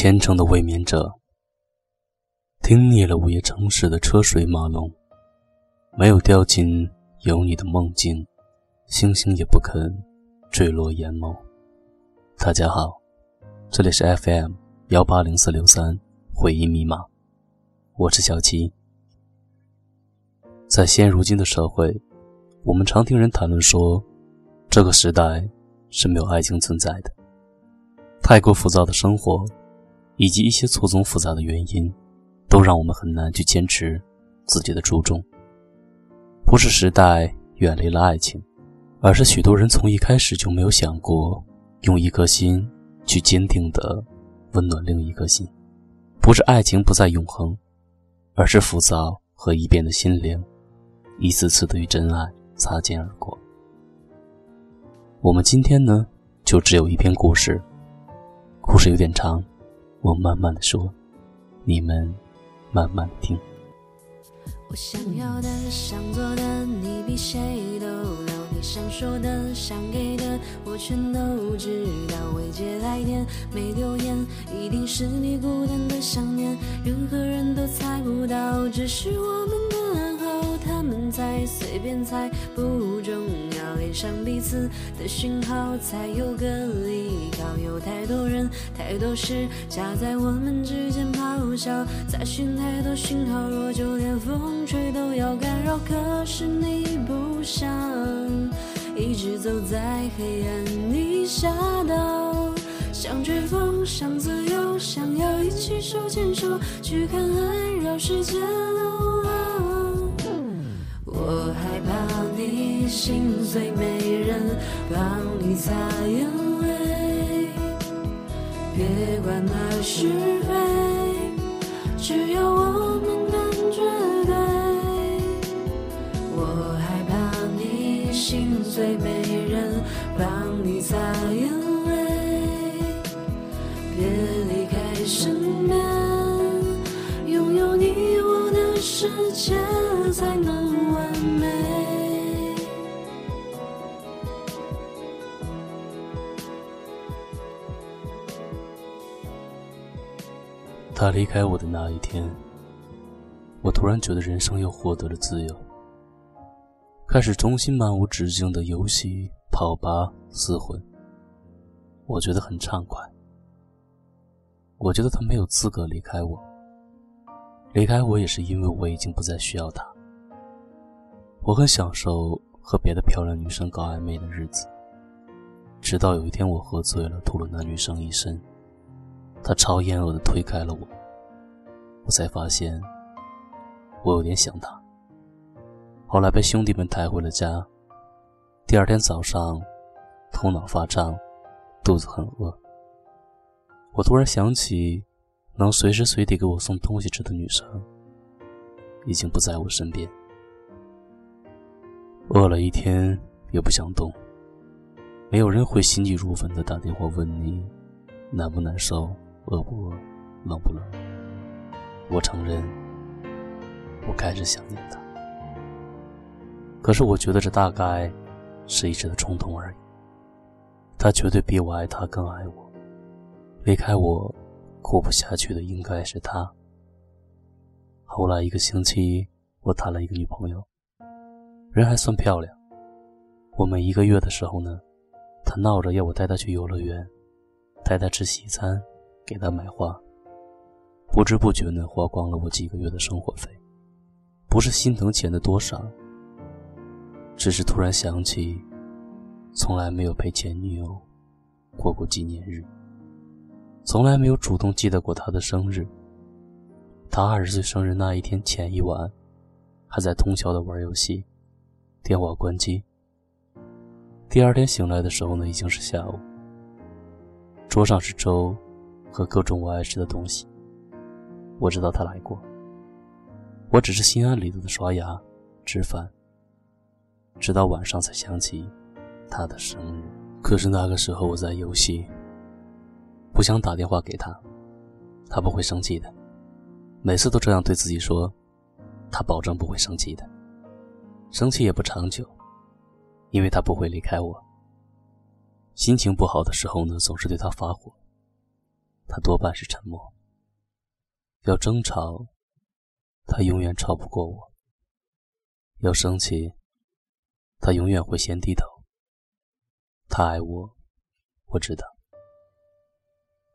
虔诚的卫冕者，听腻了午夜城市的车水马龙，没有掉进有你的梦境，星星也不肯坠落眼眸。大家好，这里是 FM 幺八零四六三回忆密码，我是小七。在现如今的社会，我们常听人谈论说，这个时代是没有爱情存在的，太过浮躁的生活。以及一些错综复杂的原因，都让我们很难去坚持自己的初衷。不是时代远离了爱情，而是许多人从一开始就没有想过用一颗心去坚定的温暖另一颗心。不是爱情不再永恒，而是浮躁和易变的心灵，一次次的与真爱擦肩而过。我们今天呢，就只有一篇故事，故事有点长。我慢慢的说，你们慢慢的听。我想要的、想做的，你比谁都了。你想说的、想给的，我全都知道。未接来电，没留言，一定是你孤单的想念。任何人都猜不到，只是我们的暗号。他们在随便猜，不重要。连上彼此的讯号，才有个依靠。有太多人，太多事，夹在我们之间咆哮。再寻太多讯号，若就连风吹都要干扰。可是你不想。一直走在黑暗里，下到想追风，想自由，想要一起手牵手去看海，绕世界最美，人帮你擦眼泪。别管那是非，只要我们感觉对。我害怕你心。碎没人帮你擦眼泪，别离开身边，拥有你我的世界才能完美。他离开我的那一天，我突然觉得人生又获得了自由。开始重新漫无止境的游戏、跑吧、厮混，我觉得很畅快。我觉得他没有资格离开我，离开我也是因为我已经不再需要他。我很享受和别的漂亮女生搞暧昧的日子，直到有一天我喝醉了，吐了那女生一身，他超厌恶的推开了我，我才发现我有点想他。后来被兄弟们抬回了家。第二天早上，头脑发胀，肚子很饿。我突然想起，能随时随地给我送东西吃的女生，已经不在我身边。饿了一天也不想动，没有人会心急如焚的打电话问你难不难受、饿不饿、冷不冷。我承认，我开始想念他。可是我觉得这大概是一时的冲动而已。他绝对比我爱他更爱我。离开我，过不下去的应该是他。后来一个星期，我谈了一个女朋友，人还算漂亮。我们一个月的时候呢，他闹着要我带他去游乐园，带他吃西餐，给他买花。不知不觉呢，花光了我几个月的生活费。不是心疼钱的多少。只是突然想起，从来没有陪前女友过过纪念日，从来没有主动记得过她的生日。她二十岁生日那一天前一晚，还在通宵的玩游戏，电话关机。第二天醒来的时候呢，已经是下午。桌上是粥和各种我爱吃的东西。我知道她来过，我只是心安理得的刷牙、吃饭。直到晚上才想起他的生日，可是那个时候我在游戏，不想打电话给他，他不会生气的。每次都这样对自己说，他保证不会生气的，生气也不长久，因为他不会离开我。心情不好的时候呢，总是对他发火，他多半是沉默。要争吵，他永远吵不过我；要生气，他永远会先低头。他爱我，我知道，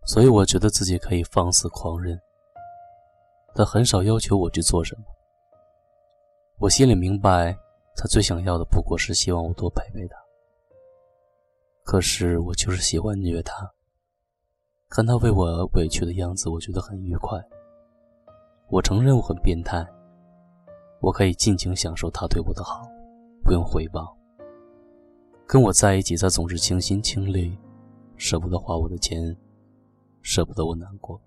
所以我觉得自己可以放肆狂人。他很少要求我去做什么，我心里明白，他最想要的不过是希望我多陪陪他。可是我就是喜欢虐他，看他为我委屈的样子，我觉得很愉快。我承认我很变态，我可以尽情享受他对我的好，不用回报。跟我在一起，他总是倾心倾力，舍不得花我的钱，舍不得我难过。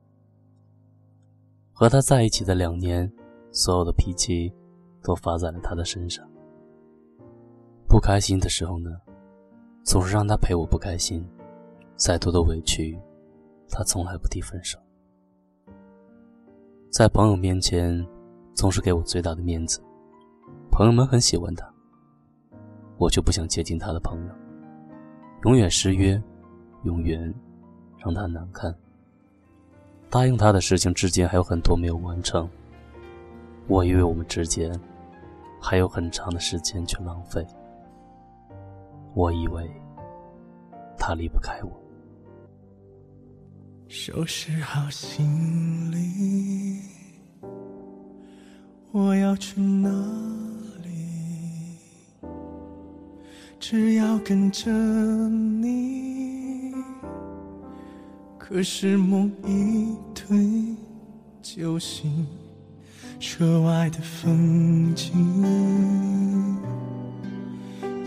和他在一起的两年，所有的脾气都发在了他的身上。不开心的时候呢？总是让他陪我不开心，再多的委屈，他从来不提分手。在朋友面前，总是给我最大的面子，朋友们很喜欢他，我就不想接近他的朋友，永远失约，永远让他难堪。答应他的事情至今还有很多没有完成，我以为我们之间还有很长的时间去浪费。我以为他离不开我。收拾好行李，我要去哪里？只要跟着你。可是梦一推就醒，车外的风景。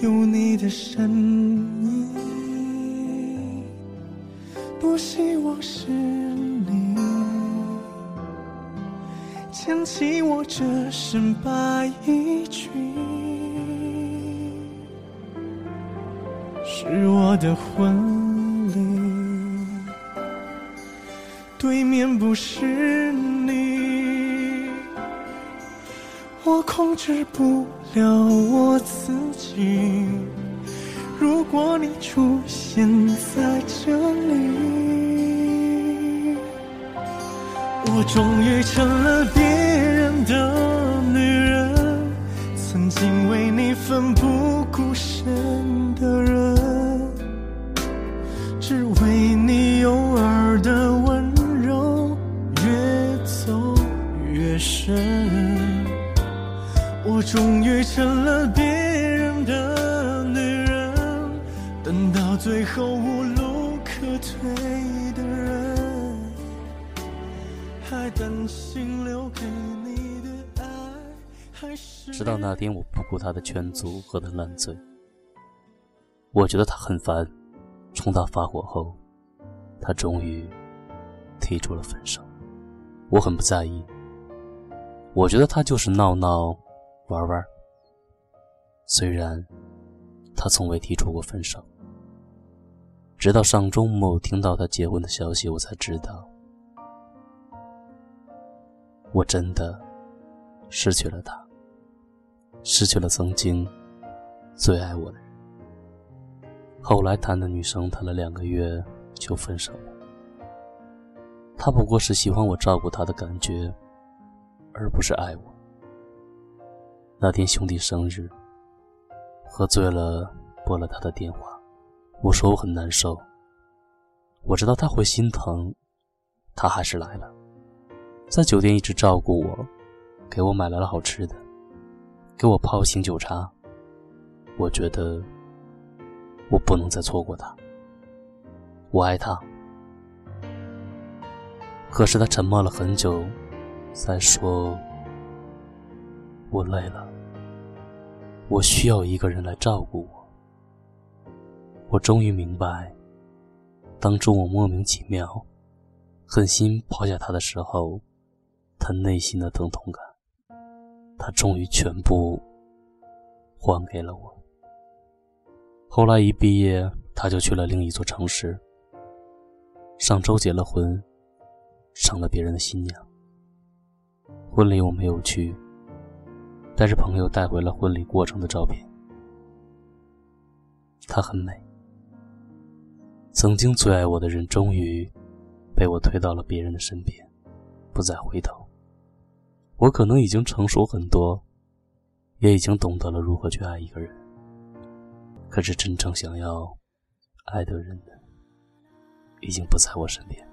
有你的身影，多希望是你牵起我这身白衣裙，是我的婚礼，对面不是你，我控制不了我自己。如果你出现在这里，我终于成了别人的女人，曾经为你奋不顾身的人，只为你偶尔的温柔越走越深。我终于成了别人的女人，等到最后无路可退的，还担心留给你的爱还是直到那天，我不顾他的劝阻，喝得烂醉。我觉得他很烦，冲他发火后，他终于提出了分手。我很不在意，我觉得他就是闹闹。玩玩。虽然他从未提出过分手，直到上周末听到他结婚的消息，我才知道，我真的失去了他，失去了曾经最爱我的人。后来谈的女生谈了两个月就分手了，他不过是喜欢我照顾他的感觉，而不是爱我。那天兄弟生日，喝醉了拨了他的电话，我说我很难受。我知道他会心疼，他还是来了，在酒店一直照顾我，给我买来了好吃的，给我泡醒酒茶。我觉得我不能再错过他，我爱他。可是他沉默了很久，才说。我累了，我需要一个人来照顾我。我终于明白，当初我莫名其妙、狠心抛下他的时候，他内心的疼痛感，他终于全部还给了我。后来一毕业，他就去了另一座城市。上周结了婚，成了别人的新娘。婚礼我没有去。但是朋友带回了婚礼过程的照片，她很美。曾经最爱我的人，终于被被我推到了别人的身边，不再回头。我可能已经成熟很多，也已经懂得了如何去爱一个人。可是真正想要爱的人呢，已经不在我身边。